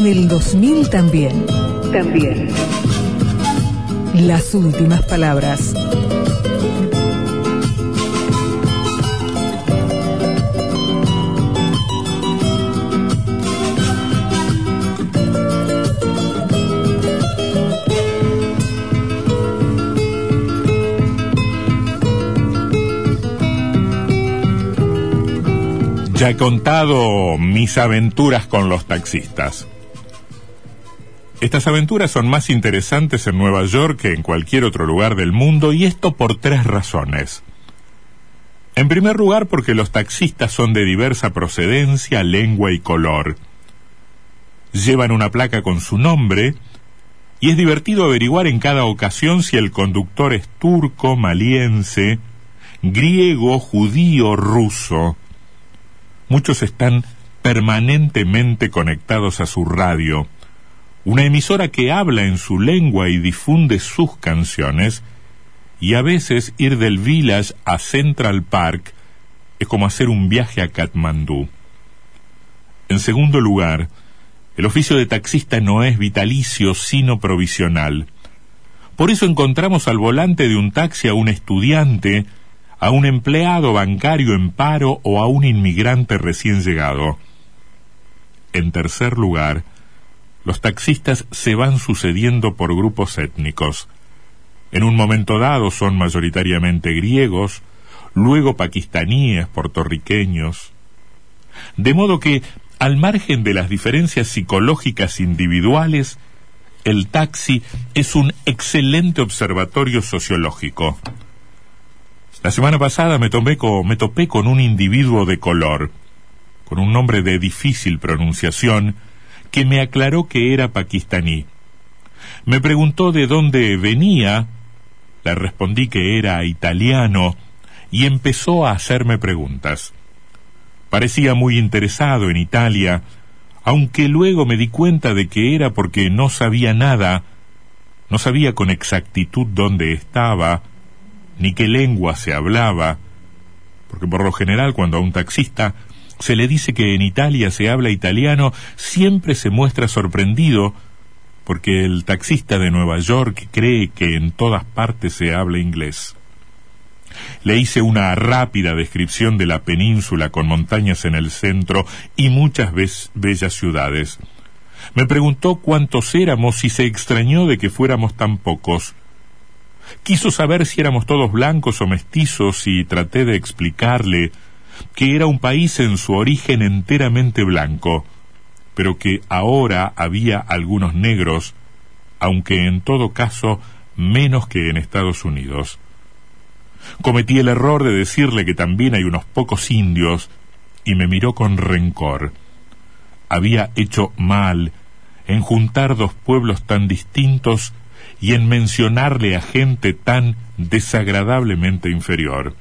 En el 2000 también. También. Las últimas palabras. Ya he contado mis aventuras con los taxistas. Estas aventuras son más interesantes en Nueva York que en cualquier otro lugar del mundo y esto por tres razones. En primer lugar porque los taxistas son de diversa procedencia, lengua y color. Llevan una placa con su nombre y es divertido averiguar en cada ocasión si el conductor es turco, maliense, griego, judío, ruso. Muchos están permanentemente conectados a su radio, una emisora que habla en su lengua y difunde sus canciones, y a veces ir del Village a Central Park es como hacer un viaje a Katmandú. En segundo lugar, el oficio de taxista no es vitalicio, sino provisional. Por eso encontramos al volante de un taxi a un estudiante, a un empleado bancario en paro o a un inmigrante recién llegado. En tercer lugar, los taxistas se van sucediendo por grupos étnicos. En un momento dado son mayoritariamente griegos, luego pakistaníes, puertorriqueños. De modo que, al margen de las diferencias psicológicas individuales, el taxi es un excelente observatorio sociológico. La semana pasada me, tomé me topé con un individuo de color, con un nombre de difícil pronunciación, que me aclaró que era pakistaní. Me preguntó de dónde venía, le respondí que era italiano, y empezó a hacerme preguntas. Parecía muy interesado en Italia, aunque luego me di cuenta de que era porque no sabía nada, no sabía con exactitud dónde estaba, ni qué lengua se hablaba, porque por lo general cuando a un taxista se le dice que en Italia se habla italiano, siempre se muestra sorprendido porque el taxista de Nueva York cree que en todas partes se habla inglés. Le hice una rápida descripción de la península con montañas en el centro y muchas bellas ciudades. Me preguntó cuántos éramos y se extrañó de que fuéramos tan pocos. Quiso saber si éramos todos blancos o mestizos y traté de explicarle que era un país en su origen enteramente blanco, pero que ahora había algunos negros, aunque en todo caso menos que en Estados Unidos. Cometí el error de decirle que también hay unos pocos indios y me miró con rencor. Había hecho mal en juntar dos pueblos tan distintos y en mencionarle a gente tan desagradablemente inferior.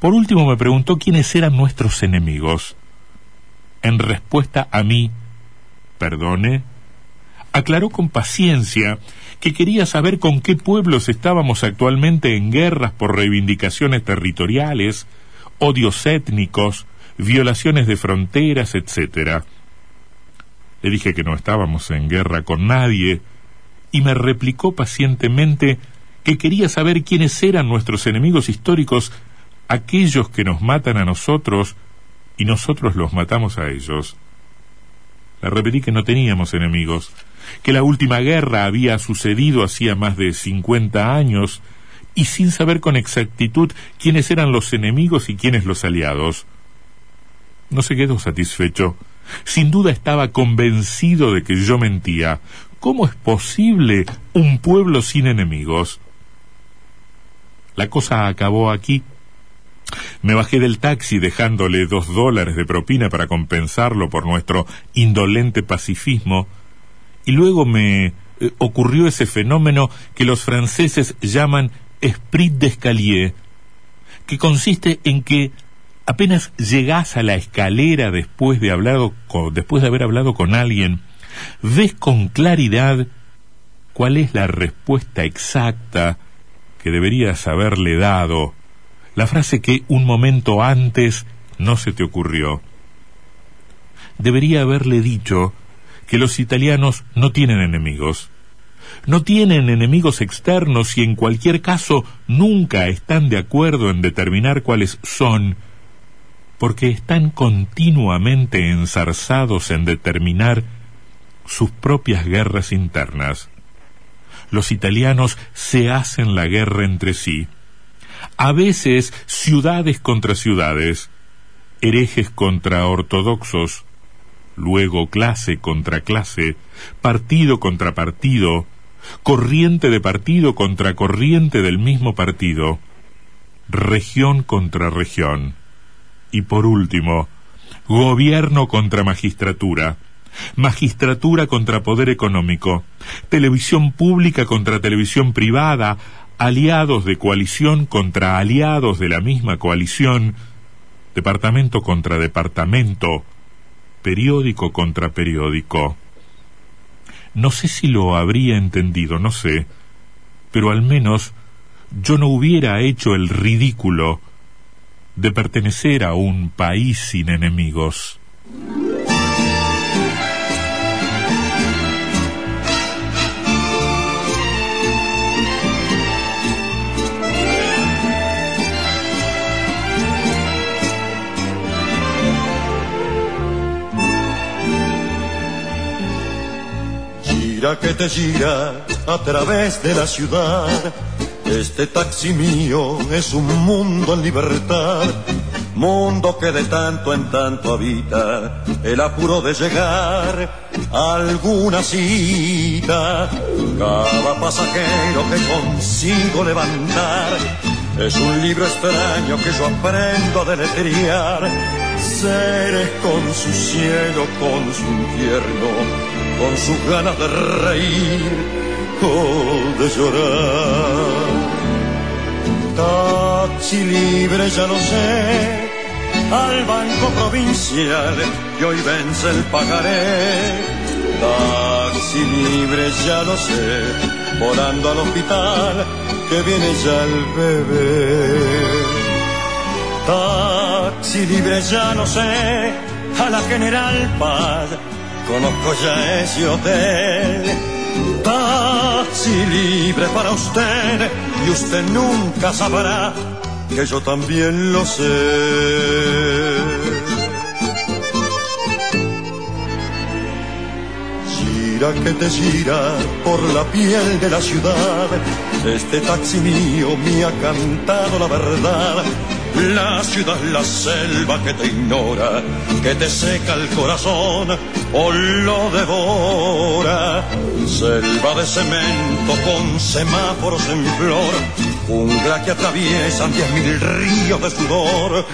Por último me preguntó quiénes eran nuestros enemigos. En respuesta a mí, perdone, aclaró con paciencia que quería saber con qué pueblos estábamos actualmente en guerras por reivindicaciones territoriales, odios étnicos, violaciones de fronteras, etc. Le dije que no estábamos en guerra con nadie, y me replicó pacientemente que quería saber quiénes eran nuestros enemigos históricos, aquellos que nos matan a nosotros y nosotros los matamos a ellos. Le repetí que no teníamos enemigos, que la última guerra había sucedido hacía más de cincuenta años, y sin saber con exactitud quiénes eran los enemigos y quiénes los aliados. No se quedó satisfecho. Sin duda estaba convencido de que yo mentía, ¿Cómo es posible un pueblo sin enemigos? La cosa acabó aquí. Me bajé del taxi dejándole dos dólares de propina para compensarlo por nuestro indolente pacifismo. Y luego me eh, ocurrió ese fenómeno que los franceses llaman esprit d'escalier, que consiste en que apenas llegás a la escalera después de, después de haber hablado con alguien, ves con claridad cuál es la respuesta exacta que deberías haberle dado, la frase que un momento antes no se te ocurrió. Debería haberle dicho que los italianos no tienen enemigos. No tienen enemigos externos y en cualquier caso nunca están de acuerdo en determinar cuáles son, porque están continuamente enzarzados en determinar sus propias guerras internas. Los italianos se hacen la guerra entre sí. A veces ciudades contra ciudades, herejes contra ortodoxos, luego clase contra clase, partido contra partido, corriente de partido contra corriente del mismo partido, región contra región, y por último, gobierno contra magistratura, magistratura contra poder económico, televisión pública contra televisión privada, aliados de coalición contra aliados de la misma coalición, departamento contra departamento, periódico contra periódico. No sé si lo habría entendido, no sé, pero al menos yo no hubiera hecho el ridículo de pertenecer a un país sin enemigos. Que te gira a través de la ciudad. Este taxi mío es un mundo en libertad, mundo que de tanto en tanto habita el apuro de llegar a alguna cita. Cada pasajero que consigo levantar es un libro extraño que yo aprendo a deletrear. Seres con su cielo, con su infierno con sus ganas de reír o de llorar. Taxi libre, ya lo sé, al banco provincial que hoy vence el pagaré. Taxi libre, ya lo sé, volando al hospital que viene ya el bebé. Taxi libre, ya no sé, a la General Paz Conozco ya ese hotel, taxi libre para usted, y usted nunca sabrá que yo también lo sé. Gira que te gira por la piel de la ciudad, este taxi mío me ha cantado la verdad. La ciudad, la selva que te ignora, que te seca el corazón o lo devora. Selva de cemento con semáforos en flor, jungla que atraviesan diez mil ríos de sudor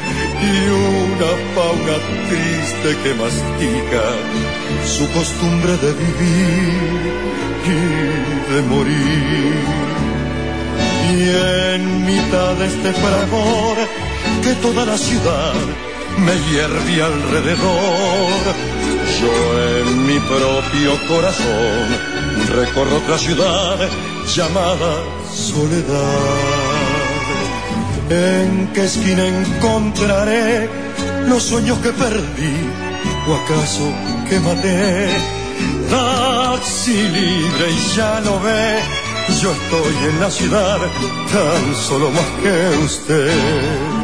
y una fauna triste que mastica su costumbre de vivir y de morir. Y en mitad de este fragor que toda la ciudad me hierve alrededor. Yo en mi propio corazón recorro otra ciudad llamada soledad. ¿En qué esquina encontraré los sueños que perdí o acaso que maté? Taxi libre y ya lo ve, yo estoy en la ciudad tan solo más que usted.